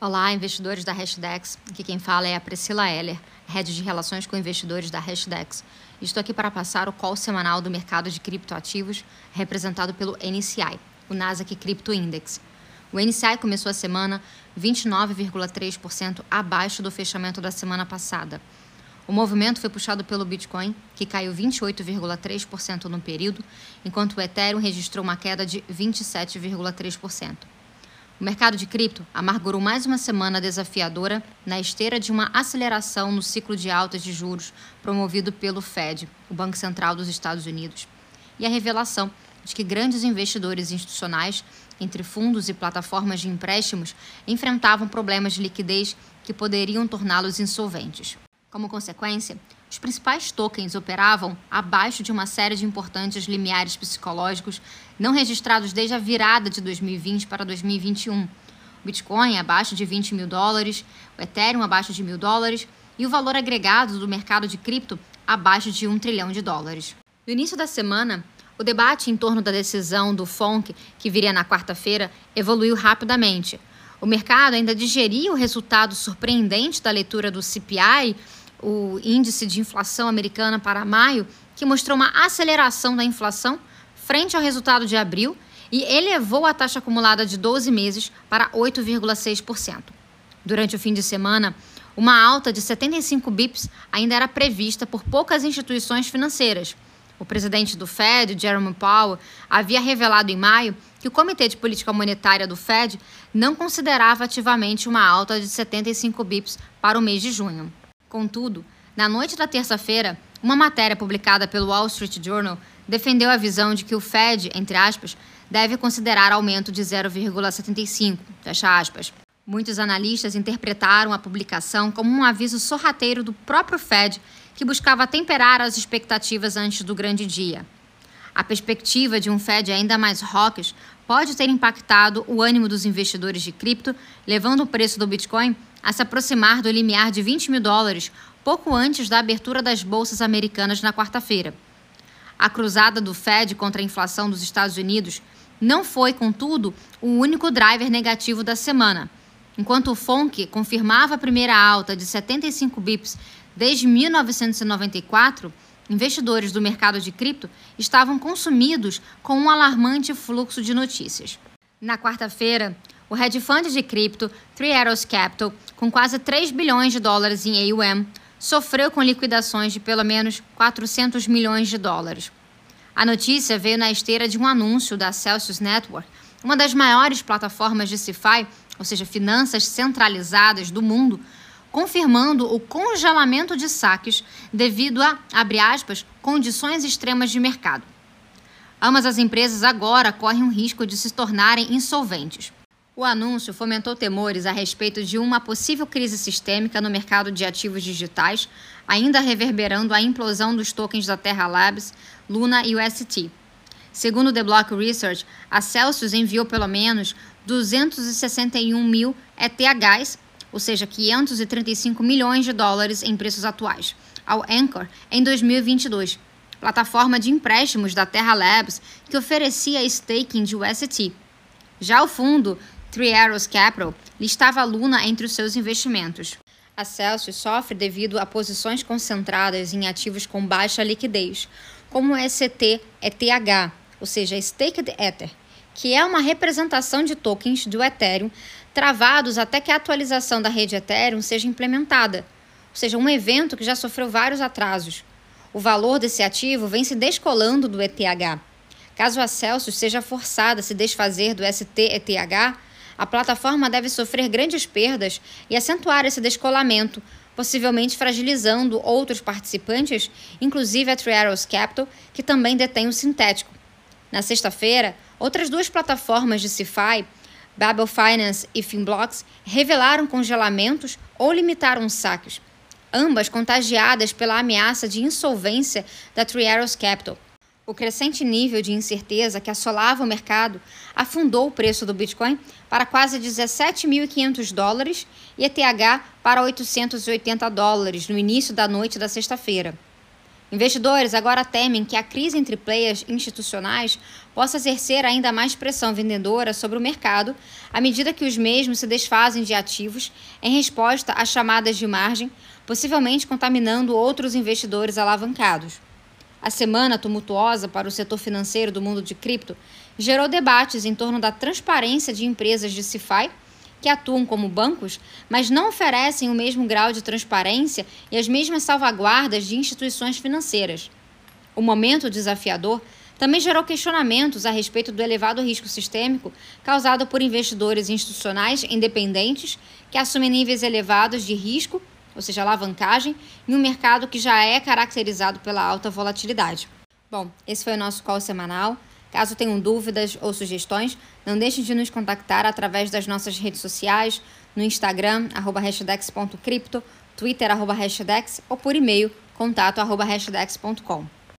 Olá, investidores da Hashdex. Aqui quem fala é a Priscila Heller, head de relações com investidores da Hashdex. Estou aqui para passar o call semanal do mercado de criptoativos, representado pelo NCI, o Nasdaq Crypto Index. O NCI começou a semana 29,3% abaixo do fechamento da semana passada. O movimento foi puxado pelo Bitcoin, que caiu 28,3% no período, enquanto o Ethereum registrou uma queda de 27,3%. O mercado de cripto amargurou mais uma semana desafiadora na esteira de uma aceleração no ciclo de altas de juros promovido pelo Fed, o Banco Central dos Estados Unidos, e a revelação de que grandes investidores institucionais, entre fundos e plataformas de empréstimos, enfrentavam problemas de liquidez que poderiam torná-los insolventes. Como consequência, os principais tokens operavam abaixo de uma série de importantes limiares psicológicos não registrados desde a virada de 2020 para 2021. O Bitcoin abaixo de 20 mil dólares, o Ethereum abaixo de mil dólares e o valor agregado do mercado de cripto abaixo de um trilhão de dólares. No início da semana, o debate em torno da decisão do FONC, que viria na quarta-feira, evoluiu rapidamente. O mercado ainda digeria o resultado surpreendente da leitura do CPI o índice de inflação americana para maio, que mostrou uma aceleração da inflação frente ao resultado de abril e elevou a taxa acumulada de 12 meses para 8,6%. Durante o fim de semana, uma alta de 75 bips ainda era prevista por poucas instituições financeiras. O presidente do Fed, Jerome Powell, havia revelado em maio que o Comitê de Política Monetária do Fed não considerava ativamente uma alta de 75 bips para o mês de junho. Contudo, na noite da terça-feira, uma matéria publicada pelo Wall Street Journal defendeu a visão de que o Fed, entre aspas, deve considerar aumento de 0,75, fecha aspas. Muitos analistas interpretaram a publicação como um aviso sorrateiro do próprio Fed, que buscava temperar as expectativas antes do grande dia. A perspectiva de um Fed ainda mais hawkish pode ter impactado o ânimo dos investidores de cripto, levando o preço do Bitcoin a se aproximar do limiar de 20 mil dólares pouco antes da abertura das bolsas americanas na quarta-feira. A cruzada do Fed contra a inflação dos Estados Unidos não foi, contudo, o único driver negativo da semana. Enquanto o FONC confirmava a primeira alta de 75 bips desde 1994, investidores do mercado de cripto estavam consumidos com um alarmante fluxo de notícias. Na quarta-feira, o hedge fund de cripto Three Arrows Capital, com quase 3 bilhões de dólares em AUM, sofreu com liquidações de pelo menos 400 milhões de dólares. A notícia veio na esteira de um anúncio da Celsius Network, uma das maiores plataformas de CeFi, ou seja, finanças centralizadas do mundo, confirmando o congelamento de saques devido a, abre aspas, condições extremas de mercado. Ambas as empresas agora correm o risco de se tornarem insolventes. O anúncio fomentou temores a respeito de uma possível crise sistêmica no mercado de ativos digitais, ainda reverberando a implosão dos tokens da Terra Labs, Luna e UST. Segundo The Block Research, a Celsius enviou pelo menos 261 mil ETHs, ou seja, 535 milhões de dólares em preços atuais, ao Anchor em 2022, plataforma de empréstimos da Terra Labs que oferecia staking de UST. Já o fundo Three Arrows Capital listava a Luna entre os seus investimentos. A Celsius sofre devido a posições concentradas em ativos com baixa liquidez, como o ST ETH, ou seja, Staked Ether, que é uma representação de tokens do Ethereum travados até que a atualização da rede Ethereum seja implementada, ou seja, um evento que já sofreu vários atrasos. O valor desse ativo vem se descolando do ETH. Caso a Celsius seja forçada a se desfazer do ST-ETH, a plataforma deve sofrer grandes perdas e acentuar esse descolamento, possivelmente fragilizando outros participantes, inclusive a Three Arrows Capital, que também detém o sintético. Na sexta-feira, outras duas plataformas de CeFi, Babel Finance e Finblocks, revelaram congelamentos ou limitaram saques, ambas contagiadas pela ameaça de insolvência da Three Capital. O crescente nível de incerteza que assolava o mercado afundou o preço do Bitcoin para quase 17.500 dólares e ETH para 880 dólares no início da noite da sexta-feira. Investidores agora temem que a crise entre players institucionais possa exercer ainda mais pressão vendedora sobre o mercado à medida que os mesmos se desfazem de ativos em resposta às chamadas de margem, possivelmente contaminando outros investidores alavancados. A semana tumultuosa para o setor financeiro do mundo de cripto gerou debates em torno da transparência de empresas de CeFi que atuam como bancos, mas não oferecem o mesmo grau de transparência e as mesmas salvaguardas de instituições financeiras. O momento desafiador também gerou questionamentos a respeito do elevado risco sistêmico causado por investidores institucionais independentes que assumem níveis elevados de risco, ou seja, alavancagem, em um mercado que já é caracterizado pela alta volatilidade. Bom, esse foi o nosso call semanal. Caso tenham dúvidas ou sugestões, não deixem de nos contactar através das nossas redes sociais, no Instagram, arroba hashdex.cripto, Twitter, arroba hashdex, ou por e-mail, contato, arroba hashdex.com.